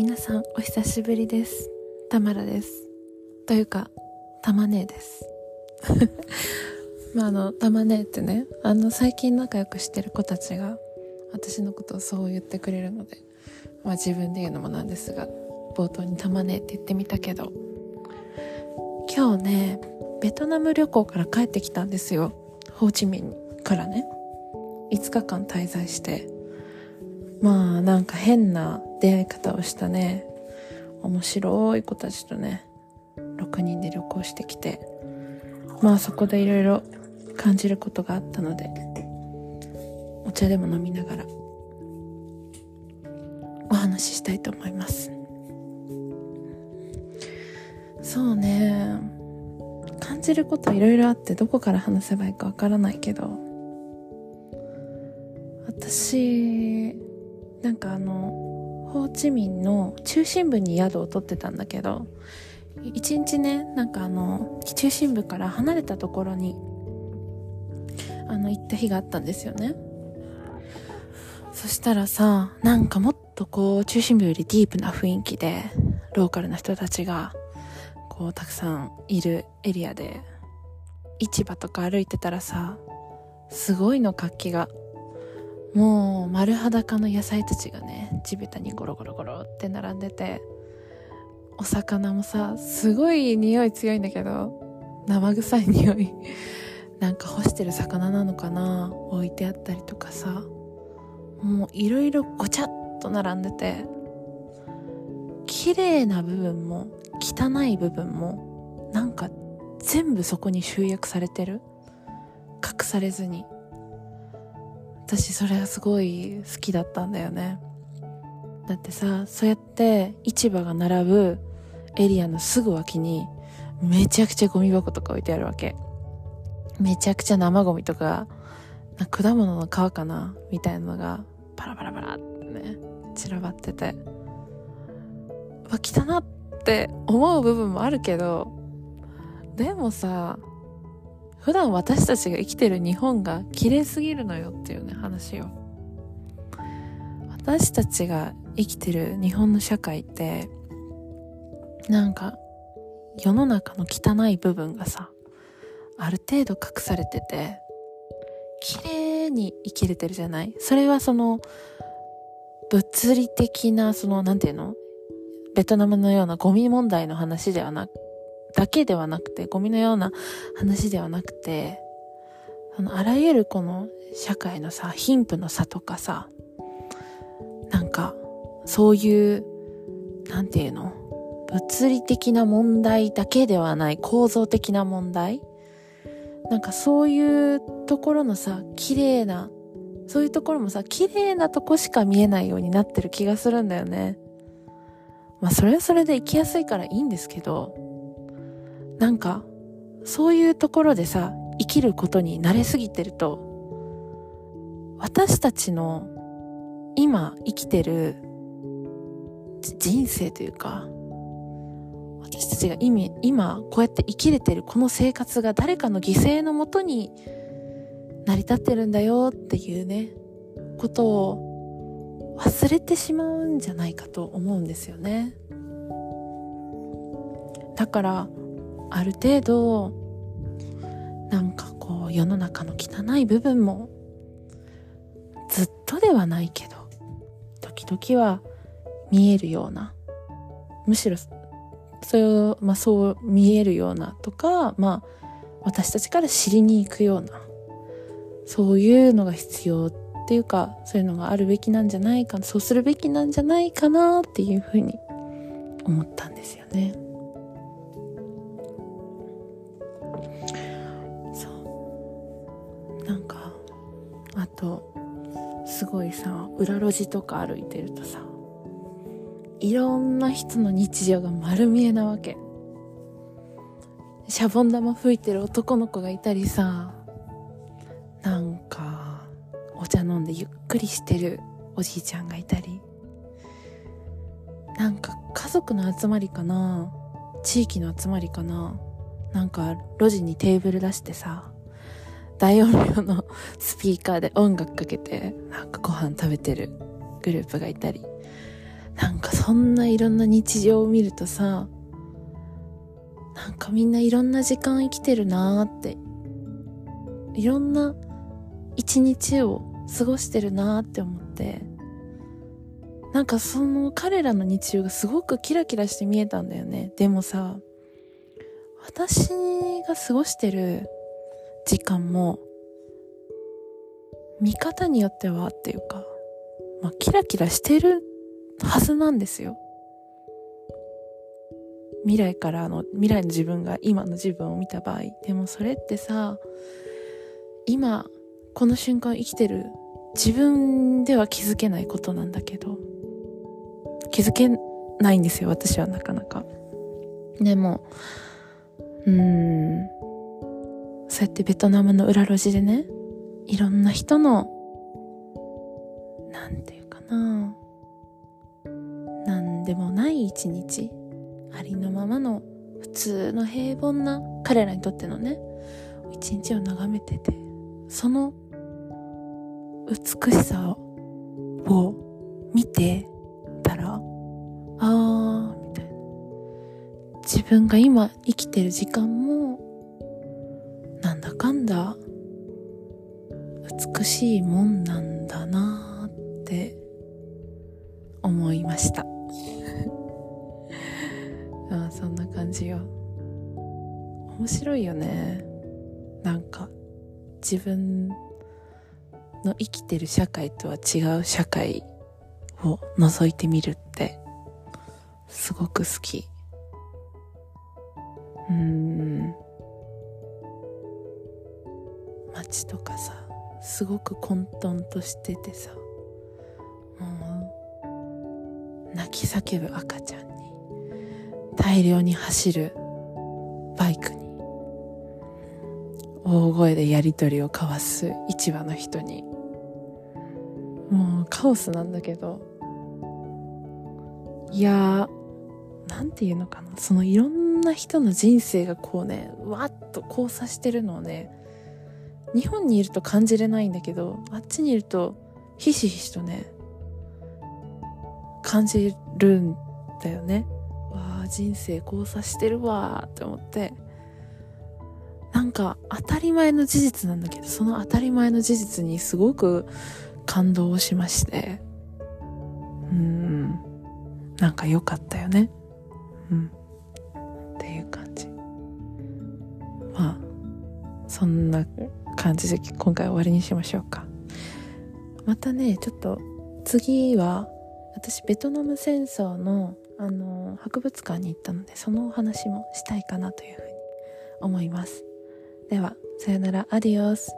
皆さんお久しぶりです。たまらです。というかたまねえです。まああのたまねえってねあの最近仲良くしてる子たちが私のことをそう言ってくれるのでまあ自分で言うのもなんですが冒頭にたまねえって言ってみたけど今日ねベトナム旅行から帰ってきたんですよ。ホーチミンからね。5日間滞在して。まあなんか変な出会い方をしたね。面白い子たちとね6人で旅行してきて。まあそこでいろいろ感じることがあったのでお茶でも飲みながらお話ししたいと思います。そうね。感じることいろいろあってどこから話せばいいかわからないけど私なんかあのホーチミンの中心部に宿を取ってたんだけど一日ねなんかあの中心部から離れたところにあの行った日があったんですよね。そしたらさなんかもっとこう中心部よりディープな雰囲気でローカルな人たちがこうたくさんいるエリアで市場とか歩いてたらさすごいの活気がもう丸裸の野菜たちがね地べたにゴロゴロゴロって並んでてお魚もさすごい匂い強いんだけど生臭い匂い。なんか干してる魚なのかな置いてあったりとかさ。もういろいろごちゃっと並んでて綺麗な部分も汚い部分もなんか全部そこに集約されてる。隠されずに。私それがすごい好きだったんだよね。だってさそうやって市場が並ぶエリアのすぐ脇にめちゃくちゃゴミ箱とか置いてあるわけ。めちゃくちゃ生ゴミとか果物の皮かな？みたいなのがパラパラパラってね散らばってて。わ汚って思う部分もあるけどでもさ普段私たちが生きてる日本が綺麗すぎるのよっていうね話よ。私たちが生きてる日本の社会ってなんか世の中の汚い部分がさある程度隠されてて綺麗に生きれてるじゃない？それはその物理的なそのなんていうの？ベトナムのようなゴミ問題の話ではなくだけではなくて、ゴミのような話ではなくて、あの、あらゆるこの社会のさ、貧富の差とかさ、なんか、そういう、なんていうの？物理的な問題だけではない構造的な問題？なんかそういうところのさ、綺麗な、そういうところもさ、綺麗なとこしか見えないようになってる気がするんだよね。まあそれはそれで生きやすいからいいんですけど、なんか、そういうところでさ、生きることに慣れすぎてると、私たちの今生きてる人生というか、私たちが今、今こうやって生きれてるこの生活が誰かの犠牲のもとに成り立ってるんだよっていうね、ことを忘れてしまうんじゃないかと思うんですよね。だから、ある程度なんかこう世の中の汚い部分もずっとではないけど時々は見えるようなむしろそれを、まあ、そう見えるようなとか、まあ、私たちから知りに行くようなそういうのが必要っていうかそういうのがあるべきなんじゃないかそうするべきなんじゃないかなっていうふうに思ったんですよね。とすごいさ裏路地とか歩いてるとさいろんな人の日常が丸見えなわけ。シャボン玉吹いてる男の子がいたりさなんかお茶飲んでゆっくりしてるおじいちゃんがいたり。なんか家族の集まりかな地域の集まりかななんか路地にテーブル出してさ大音量のスピーカーで音楽かけてなんかご飯食べてるグループがいたり。なんかそんないろんな日常を見るとさなんかみんないろんな時間生きてるなーって。いろんな一日を過ごしてるなーって思って。なんかその彼らの日常がすごくキラキラして見えたんだよね。でもさ私が過ごしてる時間も見方によってはっていうか、まあ、キラキラしてるはずなんですよ。未来からの、未来の自分が今の自分を見た場合。でもそれってさ、今、この瞬間生きてる自分では気づけないことなんだけど、気づけないんですよ、私はなかなか。でも、うーん、そうやってベトナムの裏路地でね、いろんな人の、なんていうかな、なんでもない一日、ありのままの普通の平凡な彼らにとってのね、一日を眺めてて、その美しさを見てたら、あー、みたいな。自分が今生きてる時間も、美しいもんなんだなって思いました。ああそんな感じよ。面白いよね。なんか自分の生きてる社会とは違う社会を覗いてみるってすごく好き。うーん。街とかさ。すごく混沌としててさもう泣き叫ぶ赤ちゃんに大量に走るバイクに大声でやり取りを交わす市場の人に。もうカオスなんだけどいやーなんていうのかなそのいろんな人の人生がこうねわっと交差してるのをね日本にいると感じれないんだけどあっちにいるとひしひしとね感じるんだよね。わあ人生交差してるわーって思って。なんか当たり前の事実なんだけどその当たり前の事実にすごく感動をしまして。うーん。なんか良かったよね。うん。っていう感じ。まあそんな感じで今回終わりにしましょうか。またねちょっと次は私ベトナム戦争のあの博物館に行ったのでそのお話もしたいかなというふうに思います。ではさよなら。アディオス。